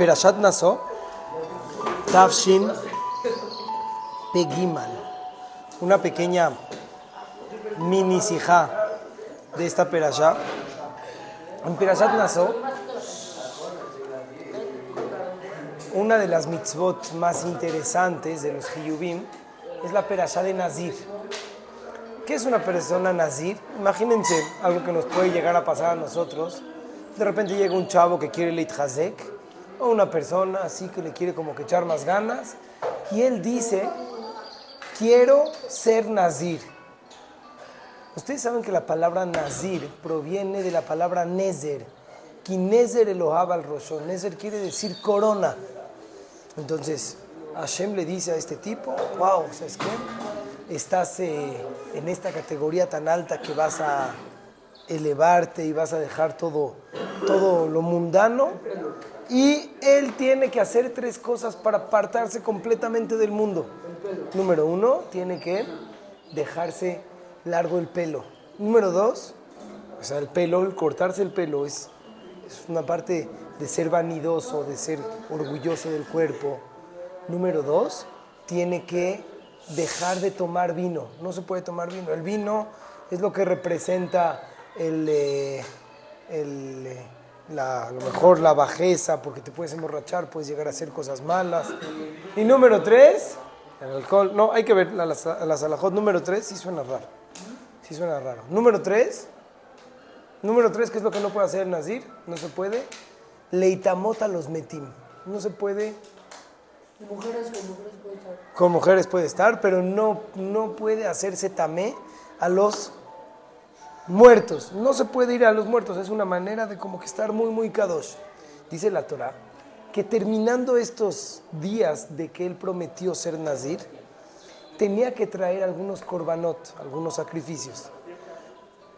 Perashat Naso, Tafshin Pegimal. Una pequeña mini sija de esta Perashat. En Perashat Naso, una de las mitzvot más interesantes de los Hiyubim es la Perashat de Nazir. ¿Qué es una persona nazir? Imagínense algo que nos puede llegar a pasar a nosotros. De repente llega un chavo que quiere Leit Hazek, o una persona así que le quiere como que echar más ganas, y él dice, quiero ser nazir. Ustedes saben que la palabra nazir proviene de la palabra nezer. Kinezer al rosho. Nezer quiere decir corona. Entonces, Hashem le dice a este tipo, wow, ¿sabes qué? estás eh, en esta categoría tan alta que vas a elevarte y vas a dejar todo, todo lo mundano. Y él tiene que hacer tres cosas para apartarse completamente del mundo. Número uno, tiene que dejarse largo el pelo. Número dos, o sea, el pelo, el cortarse el pelo es, una parte de ser vanidoso, de ser orgulloso del cuerpo. Número dos, tiene que dejar de tomar vino. No se puede tomar vino. El vino es lo que representa el, eh, el, eh, la, a lo mejor la bajeza, porque te puedes emborrachar, puedes llegar a hacer cosas malas. Y número tres, el alcohol. No, hay que ver la, la, la salajot. Número tres, sí suena raro. Sí suena raro. Número tres, número tres, ¿qué es lo que no puede hacer el nazir? No se puede. Leitamota los metim. No se puede Mujeres con mujeres puede estar. con mujeres puede estar, pero no, no puede hacerse tamé a los muertos. No se puede ir a los muertos, es una manera de como que estar muy, muy kadosh. Dice la Torah que terminando estos días de que él prometió ser nazir, tenía que traer algunos korbanot, algunos sacrificios.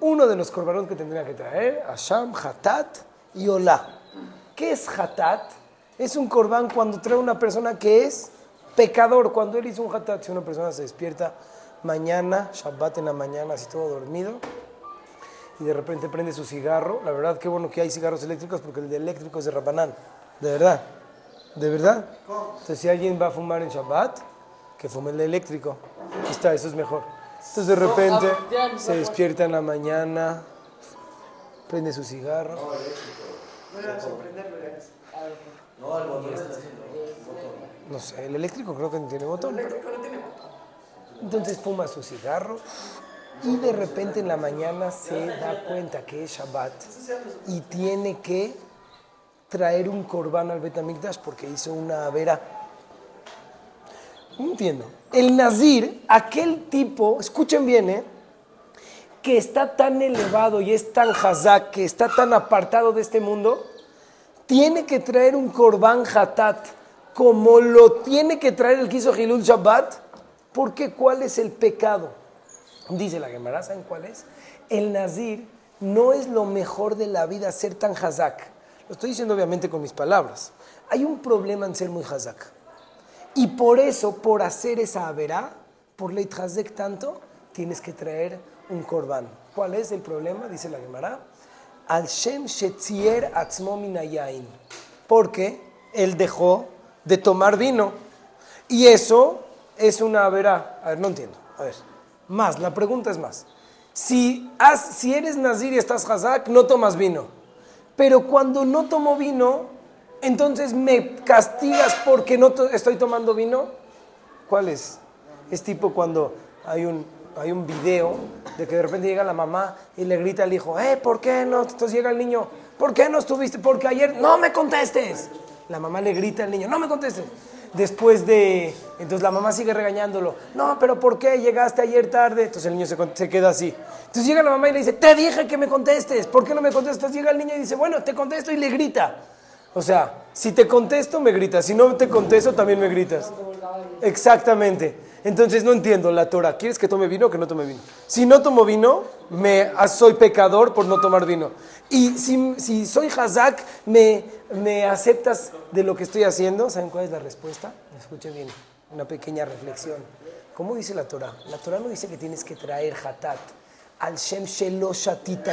Uno de los korbanot que tendría que traer, Asham, Hatat y Olá. ¿Qué es Hatat? Es un corbán cuando trae una persona que es pecador. Cuando él hizo un hatat, si una persona se despierta mañana, Shabbat en la mañana, así todo dormido, y de repente prende su cigarro. La verdad, qué bueno que hay cigarros eléctricos porque el de eléctrico es de Rabanán. De verdad. De verdad. Entonces, si alguien va a fumar en Shabbat, que fume el de eléctrico. Ahí está, eso es mejor. Entonces, de repente, se despierta en la mañana, prende su cigarro. No sé, el eléctrico creo que no tiene botón. pero- Entonces fuma su cigarro y de repente en la mañana se da cuenta que es Shabbat y tiene que traer un corbán al Betamikdash porque hizo una vera. No entiendo. El Nazir, aquel tipo, escuchen bien, ¿eh? que está tan elevado y es tan hazak, que está tan apartado de este mundo, tiene que traer un corbán hatat, como lo tiene que traer el que hizo Hilul Shabbat, porque ¿cuál es el pecado? Dice la Gemara, ¿saben cuál es? El Nazir no es lo mejor de la vida ser tan hazak. Lo estoy diciendo obviamente con mis palabras. Hay un problema en ser muy hazak. Y por eso, por hacer esa averá, por leit hazek tanto, tienes que traer un corbán. ¿Cuál es el problema? Dice la Gemara. Al Shem Shetzier Atzmo. Porque él dejó de tomar vino. Y eso es una verá. A ver, no entiendo. A ver, más, la pregunta es más. Si, has- si eres nazir y estás hazak, no tomas vino. Pero cuando no tomo vino, entonces me castigas porque no to- estoy tomando vino. ¿Cuál es? Es tipo cuando hay un, hay un video de que de repente llega la mamá y le grita al hijo, eh, ¿por qué no? Entonces llega el niño, ¿por qué no estuviste? Porque ayer, no me contestes. La mamá le grita al niño, no me contestes. Después de, entonces la mamá sigue regañándolo, no, pero ¿por qué llegaste ayer tarde? Entonces el niño se, se queda así. Entonces llega la mamá y le dice, te dije que me contestes, ¿por qué no me contestas? Llega el niño y dice, bueno, te contesto y le grita. O sea, si te contesto, me gritas. Si no te contesto, también me gritas. Exactamente. Entonces no entiendo la Torah. ¿Quieres que tome vino o que no tome vino? Si no tomo vino, me, ah, soy pecador por no tomar vino. Y si, si soy hazak, me, me aceptas de lo que estoy haciendo. ¿Saben cuál es la respuesta? Escuchen bien, una pequeña reflexión. ¿Cómo dice la Torah? La Torah no dice que tienes que traer hatat. Al Shem shelo shatita.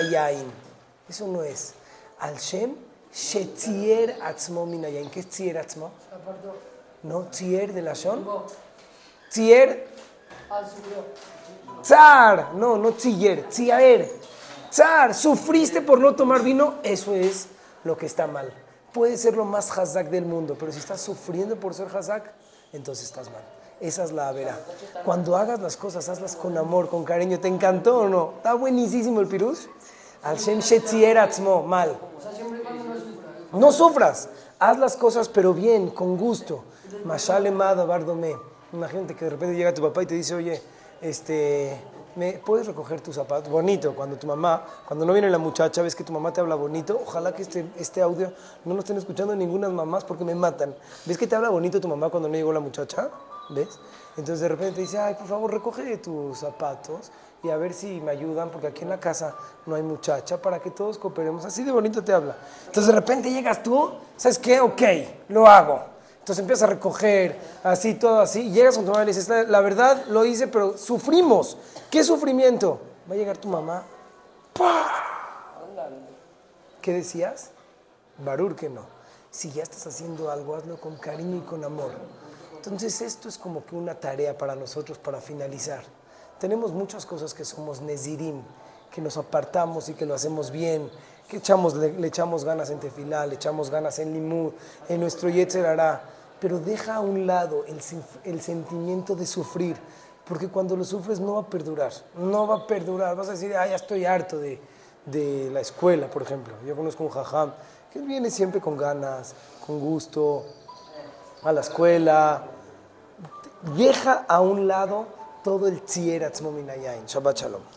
Eso no es. Al Shem Shetzier atzmo minayain. ¿Qué es tzier atzmo? No, tzier de la shon. Subió. tzar. No, no tzier, tziaer. Tzar, sufriste por no tomar vino, eso es lo que está mal. Puede ser lo más hazak del mundo, pero si estás sufriendo por ser hazak, entonces estás mal. Esa es la vera. Cuando hagas las cosas, hazlas con amor, con cariño. ¿Te encantó o no? Está buenísimo el pirus. Al Shem Shetzier atzmo, mal. O sea, siempre y cuando no sufra. No sufras, haz las cosas pero bien, con gusto. Mashale Mada Bardome. Imagínate que de repente llega tu papá y te dice, oye, este, ¿me puedes recoger tus zapatos? Bonito, cuando tu mamá, cuando no viene la muchacha, ves que tu mamá te habla bonito. Ojalá que este, este audio no lo estén escuchando ninguna mamás porque me matan. ¿Ves que te habla bonito tu mamá cuando no llegó la muchacha? ¿Ves? Entonces de repente te dice, ay, por favor, recoge tus zapatos y a ver si me ayudan, porque aquí en la casa no hay muchacha, para que todos cooperemos. Así de bonito te habla. Entonces de repente llegas tú, ¿sabes qué? Ok, lo hago. Entonces empiezas a recoger, así, todo así, llegas con tu mamá y le dices, la, verdad lo hice, pero sufrimos. ¿Qué sufrimiento? Va a llegar tu mamá. ¿Qué decías? Barur que no. Si ya estás haciendo algo, hazlo con cariño y con amor. Entonces esto es como que una tarea para nosotros para finalizar. Tenemos muchas cosas que somos Nezirim, que nos apartamos y que lo hacemos bien, que echamos, le, le echamos ganas en tefilá, le echamos ganas en limud, en nuestro yetzer hará, pero deja a un lado el, el sentimiento de sufrir, porque cuando lo sufres no va a perdurar, no va a perdurar, vas a decir, ah, ya estoy harto de, de la escuela, por ejemplo. Yo conozco un jajam que viene siempre con ganas, con gusto, a la escuela, deja a un lado todo el tzier atzmo minayain. Shabbat shalom.